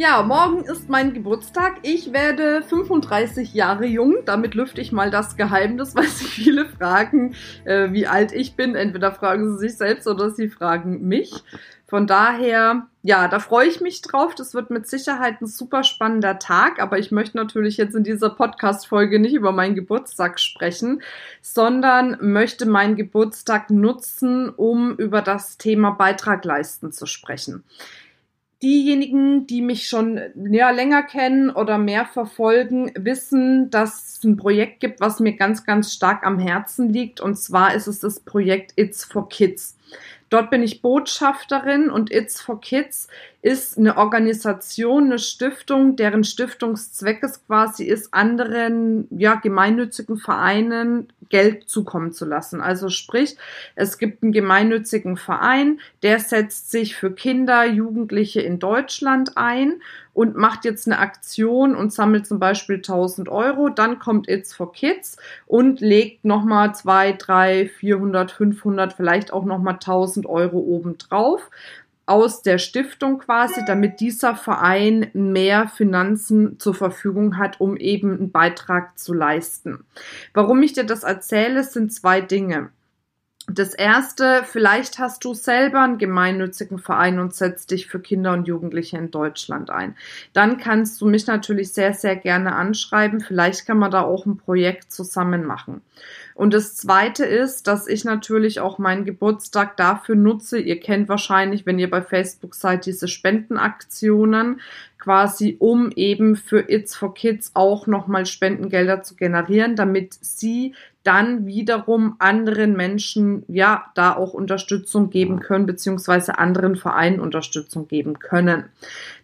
Ja, morgen ist mein Geburtstag. Ich werde 35 Jahre jung. Damit lüfte ich mal das Geheimnis, weil sich viele fragen, äh, wie alt ich bin. Entweder fragen sie sich selbst oder sie fragen mich. Von daher, ja, da freue ich mich drauf. Das wird mit Sicherheit ein super spannender Tag. Aber ich möchte natürlich jetzt in dieser Podcast-Folge nicht über meinen Geburtstag sprechen, sondern möchte meinen Geburtstag nutzen, um über das Thema Beitrag leisten zu sprechen diejenigen, die mich schon ja, länger kennen oder mehr verfolgen, wissen, dass es ein Projekt gibt, was mir ganz, ganz stark am Herzen liegt. Und zwar ist es das Projekt It's for Kids. Dort bin ich Botschafterin und It's for Kids ist eine Organisation, eine Stiftung, deren Stiftungszweck es quasi ist, anderen ja, gemeinnützigen Vereinen Geld zukommen zu lassen. Also sprich, es gibt einen gemeinnützigen Verein, der setzt sich für Kinder, Jugendliche in Deutschland ein und macht jetzt eine Aktion und sammelt zum Beispiel 1000 Euro. Dann kommt It's for Kids und legt nochmal 2, 3, 400, 500, vielleicht auch nochmal 1000 Euro obendrauf aus der Stiftung quasi, damit dieser Verein mehr Finanzen zur Verfügung hat, um eben einen Beitrag zu leisten. Warum ich dir das erzähle, sind zwei Dinge. Das erste, vielleicht hast du selber einen gemeinnützigen Verein und setzt dich für Kinder und Jugendliche in Deutschland ein. Dann kannst du mich natürlich sehr, sehr gerne anschreiben. Vielleicht kann man da auch ein Projekt zusammen machen. Und das zweite ist, dass ich natürlich auch meinen Geburtstag dafür nutze. Ihr kennt wahrscheinlich, wenn ihr bei Facebook seid, diese Spendenaktionen quasi, um eben für It's for Kids auch nochmal Spendengelder zu generieren, damit sie dann wiederum anderen Menschen ja da auch Unterstützung geben können, beziehungsweise anderen Vereinen Unterstützung geben können.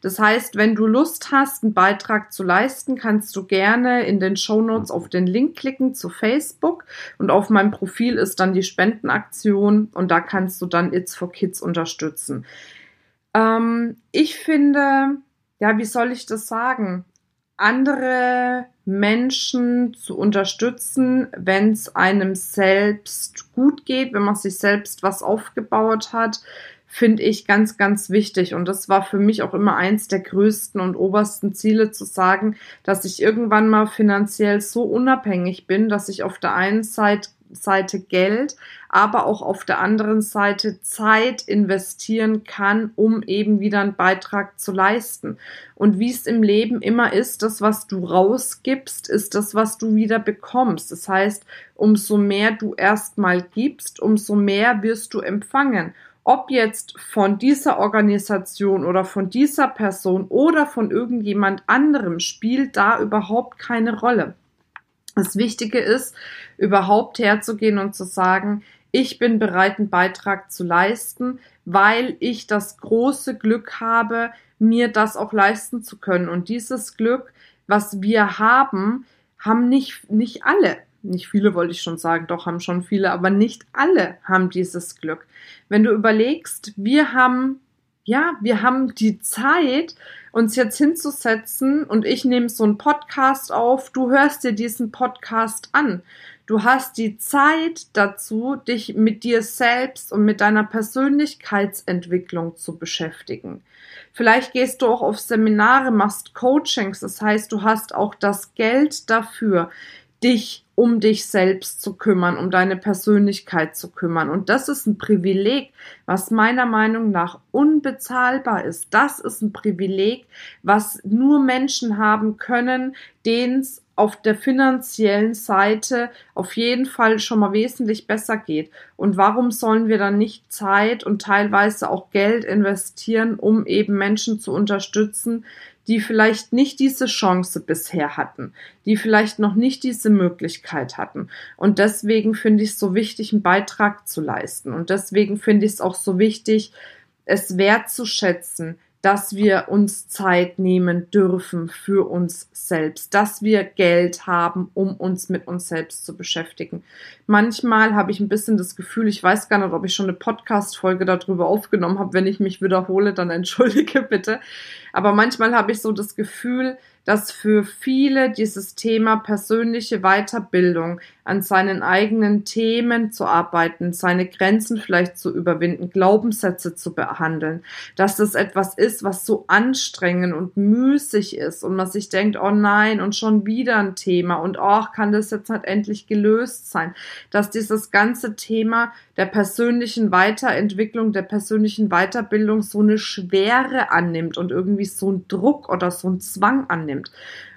Das heißt, wenn du Lust hast, einen Beitrag zu leisten, kannst du gerne in den Show Notes auf den Link klicken zu Facebook und auf meinem Profil ist dann die Spendenaktion und da kannst du dann It's for Kids unterstützen. Ähm, ich finde, ja, wie soll ich das sagen? Andere Menschen zu unterstützen, wenn es einem selbst gut geht, wenn man sich selbst was aufgebaut hat, finde ich ganz, ganz wichtig. Und das war für mich auch immer eins der größten und obersten Ziele zu sagen, dass ich irgendwann mal finanziell so unabhängig bin, dass ich auf der einen Seite Seite Geld, aber auch auf der anderen Seite Zeit investieren kann, um eben wieder einen Beitrag zu leisten. Und wie es im Leben immer ist, das, was du rausgibst, ist das, was du wieder bekommst. Das heißt, umso mehr du erstmal gibst, umso mehr wirst du empfangen ob jetzt von dieser Organisation oder von dieser Person oder von irgendjemand anderem, spielt da überhaupt keine Rolle. Das Wichtige ist, überhaupt herzugehen und zu sagen, ich bin bereit, einen Beitrag zu leisten, weil ich das große Glück habe, mir das auch leisten zu können. Und dieses Glück, was wir haben, haben nicht, nicht alle. Nicht viele wollte ich schon sagen, doch haben schon viele, aber nicht alle haben dieses Glück. Wenn du überlegst, wir haben ja, wir haben die Zeit, uns jetzt hinzusetzen und ich nehme so einen Podcast auf, du hörst dir diesen Podcast an. Du hast die Zeit dazu, dich mit dir selbst und mit deiner Persönlichkeitsentwicklung zu beschäftigen. Vielleicht gehst du auch auf Seminare, machst Coachings, das heißt, du hast auch das Geld dafür, dich um dich selbst zu kümmern, um deine Persönlichkeit zu kümmern. Und das ist ein Privileg, was meiner Meinung nach unbezahlbar ist. Das ist ein Privileg, was nur Menschen haben können, denen es auf der finanziellen Seite auf jeden Fall schon mal wesentlich besser geht. Und warum sollen wir dann nicht Zeit und teilweise auch Geld investieren, um eben Menschen zu unterstützen, die vielleicht nicht diese Chance bisher hatten, die vielleicht noch nicht diese Möglichkeit hatten. Und deswegen finde ich es so wichtig, einen Beitrag zu leisten. Und deswegen finde ich es auch so wichtig, es wertzuschätzen, dass wir uns Zeit nehmen dürfen für uns selbst, dass wir Geld haben, um uns mit uns selbst zu beschäftigen. Manchmal habe ich ein bisschen das Gefühl, ich weiß gar nicht, ob ich schon eine Podcast-Folge darüber aufgenommen habe. Wenn ich mich wiederhole, dann entschuldige bitte. Aber manchmal habe ich so das Gefühl, dass für viele dieses Thema persönliche Weiterbildung an seinen eigenen Themen zu arbeiten, seine Grenzen vielleicht zu überwinden, Glaubenssätze zu behandeln, dass das etwas ist, was so anstrengend und müßig ist und man sich denkt, oh nein, und schon wieder ein Thema und oh, kann das jetzt halt endlich gelöst sein, dass dieses ganze Thema der persönlichen Weiterentwicklung, der persönlichen Weiterbildung so eine Schwere annimmt und irgendwie so einen Druck oder so einen Zwang annimmt.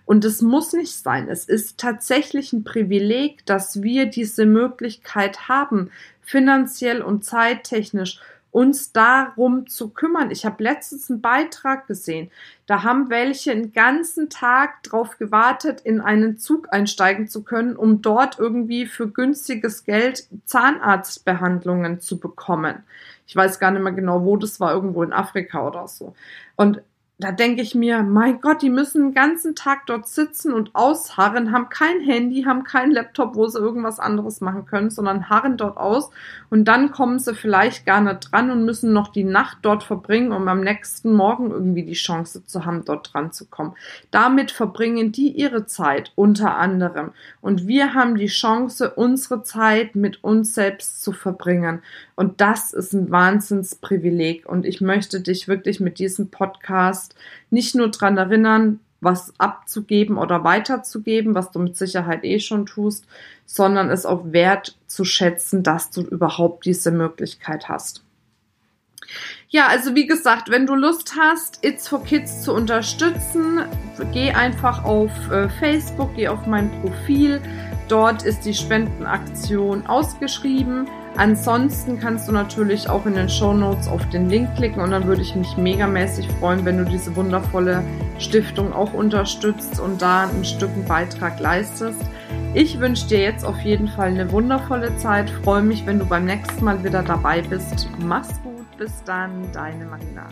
Und es muss nicht sein. Es ist tatsächlich ein Privileg, dass wir diese Möglichkeit haben, finanziell und zeittechnisch uns darum zu kümmern. Ich habe letztens einen Beitrag gesehen. Da haben welche einen ganzen Tag drauf gewartet, in einen Zug einsteigen zu können, um dort irgendwie für günstiges Geld Zahnarztbehandlungen zu bekommen. Ich weiß gar nicht mehr genau, wo das war, irgendwo in Afrika oder so. Und da denke ich mir, mein Gott, die müssen den ganzen Tag dort sitzen und ausharren, haben kein Handy, haben keinen Laptop, wo sie irgendwas anderes machen können, sondern harren dort aus. Und dann kommen sie vielleicht gar nicht dran und müssen noch die Nacht dort verbringen, um am nächsten Morgen irgendwie die Chance zu haben, dort dran zu kommen. Damit verbringen die ihre Zeit unter anderem. Und wir haben die Chance, unsere Zeit mit uns selbst zu verbringen. Und das ist ein Wahnsinnsprivileg. Und ich möchte dich wirklich mit diesem Podcast hast, nicht nur daran erinnern, was abzugeben oder weiterzugeben, was du mit Sicherheit eh schon tust, sondern es auch wert zu schätzen, dass du überhaupt diese Möglichkeit hast. Ja, also wie gesagt, wenn du Lust hast, It's for Kids zu unterstützen, geh einfach auf äh, Facebook, geh auf mein Profil. Dort ist die Spendenaktion ausgeschrieben. Ansonsten kannst du natürlich auch in den Show Notes auf den Link klicken und dann würde ich mich megamäßig freuen, wenn du diese wundervolle Stiftung auch unterstützt und da ein Stück einen Beitrag leistest. Ich wünsche dir jetzt auf jeden Fall eine wundervolle Zeit. Freue mich, wenn du beim nächsten Mal wieder dabei bist. Mach's gut. Bis dann, deine Marina.